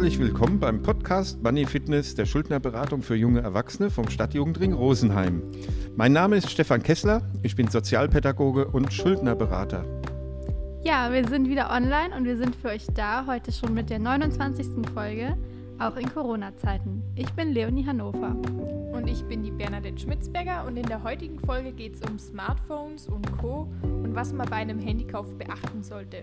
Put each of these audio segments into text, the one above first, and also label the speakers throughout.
Speaker 1: herzlich willkommen beim Podcast Money Fitness der Schuldnerberatung für junge Erwachsene vom Stadtjugendring Rosenheim. Mein Name ist Stefan Kessler, ich bin Sozialpädagoge und Schuldnerberater.
Speaker 2: Ja, wir sind wieder online und wir sind für euch da, heute schon mit der 29. Folge, auch in Corona-Zeiten. Ich bin Leonie Hannover.
Speaker 3: Und ich bin die Bernadette Schmitzberger und in der heutigen Folge geht es um Smartphones und Co. und was man bei einem Handykauf beachten sollte.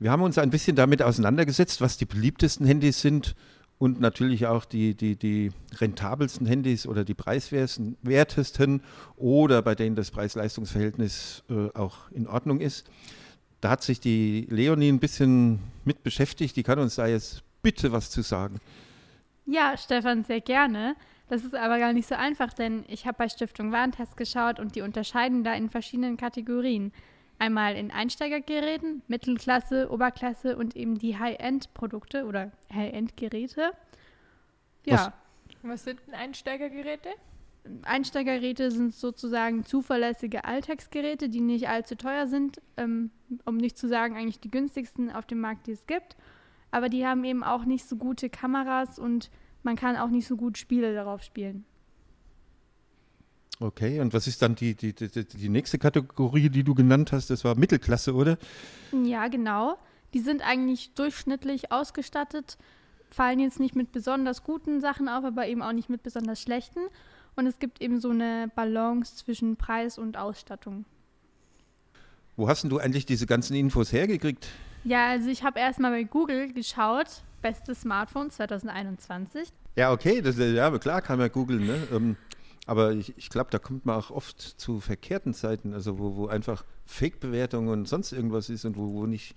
Speaker 1: Wir haben uns ein bisschen damit auseinandergesetzt, was die beliebtesten Handys sind und natürlich auch die, die, die rentabelsten Handys oder die preiswertesten oder bei denen das Preis-Leistungs-Verhältnis äh, auch in Ordnung ist. Da hat sich die Leonie ein bisschen mit beschäftigt. Die kann uns da jetzt bitte was zu sagen.
Speaker 2: Ja, Stefan, sehr gerne. Das ist aber gar nicht so einfach, denn ich habe bei Stiftung Warentest geschaut und die unterscheiden da in verschiedenen Kategorien. Einmal in Einsteigergeräten, Mittelklasse, Oberklasse und eben die High-End-Produkte oder High-End-Geräte.
Speaker 3: Ja. Was, was sind denn Einsteigergeräte?
Speaker 2: Einsteigergeräte sind sozusagen zuverlässige Alltagsgeräte, die nicht allzu teuer sind, ähm, um nicht zu sagen eigentlich die günstigsten auf dem Markt, die es gibt. Aber die haben eben auch nicht so gute Kameras und man kann auch nicht so gut Spiele darauf spielen.
Speaker 1: Okay, und was ist dann die, die, die, die nächste Kategorie, die du genannt hast? Das war Mittelklasse, oder?
Speaker 2: Ja, genau. Die sind eigentlich durchschnittlich ausgestattet, fallen jetzt nicht mit besonders guten Sachen auf, aber eben auch nicht mit besonders schlechten. Und es gibt eben so eine Balance zwischen Preis und Ausstattung.
Speaker 1: Wo hast denn du eigentlich diese ganzen Infos hergekriegt?
Speaker 2: Ja, also ich habe erstmal bei Google geschaut, beste Smartphone 2021.
Speaker 1: Ja, okay, das, ja, klar kann man googeln. Ne? Ähm, aber ich, ich glaube, da kommt man auch oft zu verkehrten Zeiten, also wo, wo einfach Fake-Bewertungen und sonst irgendwas ist und wo, wo nicht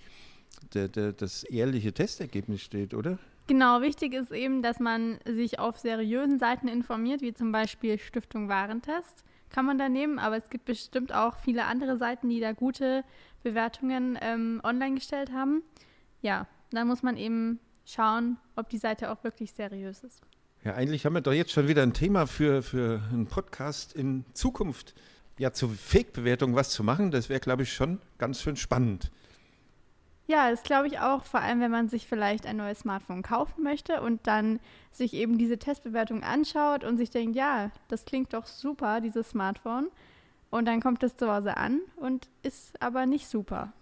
Speaker 1: der, der, das ehrliche Testergebnis steht, oder?
Speaker 2: Genau, wichtig ist eben, dass man sich auf seriösen Seiten informiert, wie zum Beispiel Stiftung Warentest. Kann man da nehmen, aber es gibt bestimmt auch viele andere Seiten, die da gute Bewertungen ähm, online gestellt haben. Ja, da muss man eben schauen, ob die Seite auch wirklich seriös ist.
Speaker 1: Ja, eigentlich haben wir doch jetzt schon wieder ein Thema für, für einen Podcast in Zukunft. Ja, zur Fake-Bewertung was zu machen, das wäre, glaube ich, schon ganz schön spannend.
Speaker 2: Ja, das glaube ich auch, vor allem wenn man sich vielleicht ein neues Smartphone kaufen möchte und dann sich eben diese Testbewertung anschaut und sich denkt, ja, das klingt doch super, dieses Smartphone. Und dann kommt es zu Hause an und ist aber nicht super.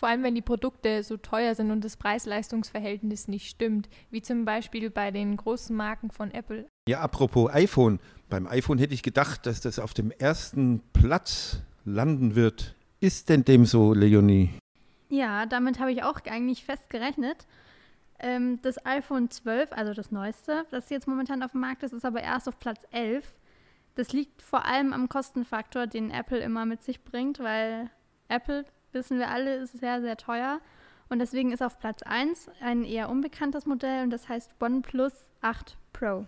Speaker 3: Vor allem, wenn die Produkte so teuer sind und das Preis-Leistungs-Verhältnis nicht stimmt, wie zum Beispiel bei den großen Marken von Apple.
Speaker 1: Ja, apropos iPhone. Beim iPhone hätte ich gedacht, dass das auf dem ersten Platz landen wird. Ist denn dem so, Leonie?
Speaker 2: Ja, damit habe ich auch eigentlich fest gerechnet. Ähm, das iPhone 12, also das neueste, das jetzt momentan auf dem Markt ist, ist aber erst auf Platz 11. Das liegt vor allem am Kostenfaktor, den Apple immer mit sich bringt, weil Apple wissen wir alle, ist sehr, sehr teuer. Und deswegen ist auf Platz 1 ein eher unbekanntes Modell und das heißt OnePlus 8 Pro.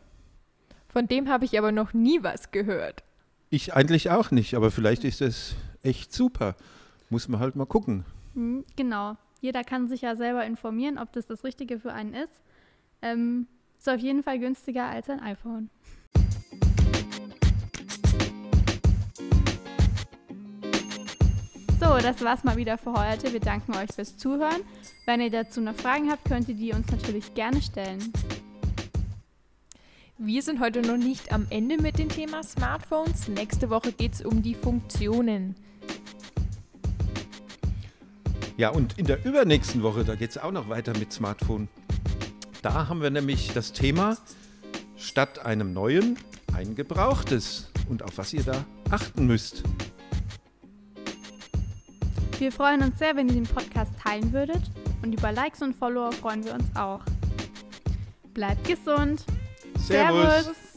Speaker 3: Von dem habe ich aber noch nie was gehört.
Speaker 1: Ich eigentlich auch nicht, aber vielleicht ist es echt super. Muss man halt mal gucken.
Speaker 2: Hm, genau. Jeder kann sich ja selber informieren, ob das das Richtige für einen ist. Ähm, ist auf jeden Fall günstiger als ein iPhone. So, das war's mal wieder für heute. Wir danken euch fürs Zuhören. Wenn ihr dazu noch Fragen habt, könnt ihr die uns natürlich gerne stellen.
Speaker 3: Wir sind heute noch nicht am Ende mit dem Thema Smartphones. Nächste Woche geht es um die Funktionen.
Speaker 1: Ja, und in der übernächsten Woche, da geht es auch noch weiter mit Smartphone. Da haben wir nämlich das Thema statt einem neuen ein gebrauchtes und auf was ihr da achten müsst.
Speaker 2: Wir freuen uns sehr, wenn ihr den Podcast teilen würdet und über Likes und Follower freuen wir uns auch. Bleibt gesund.
Speaker 1: Servus. Servus.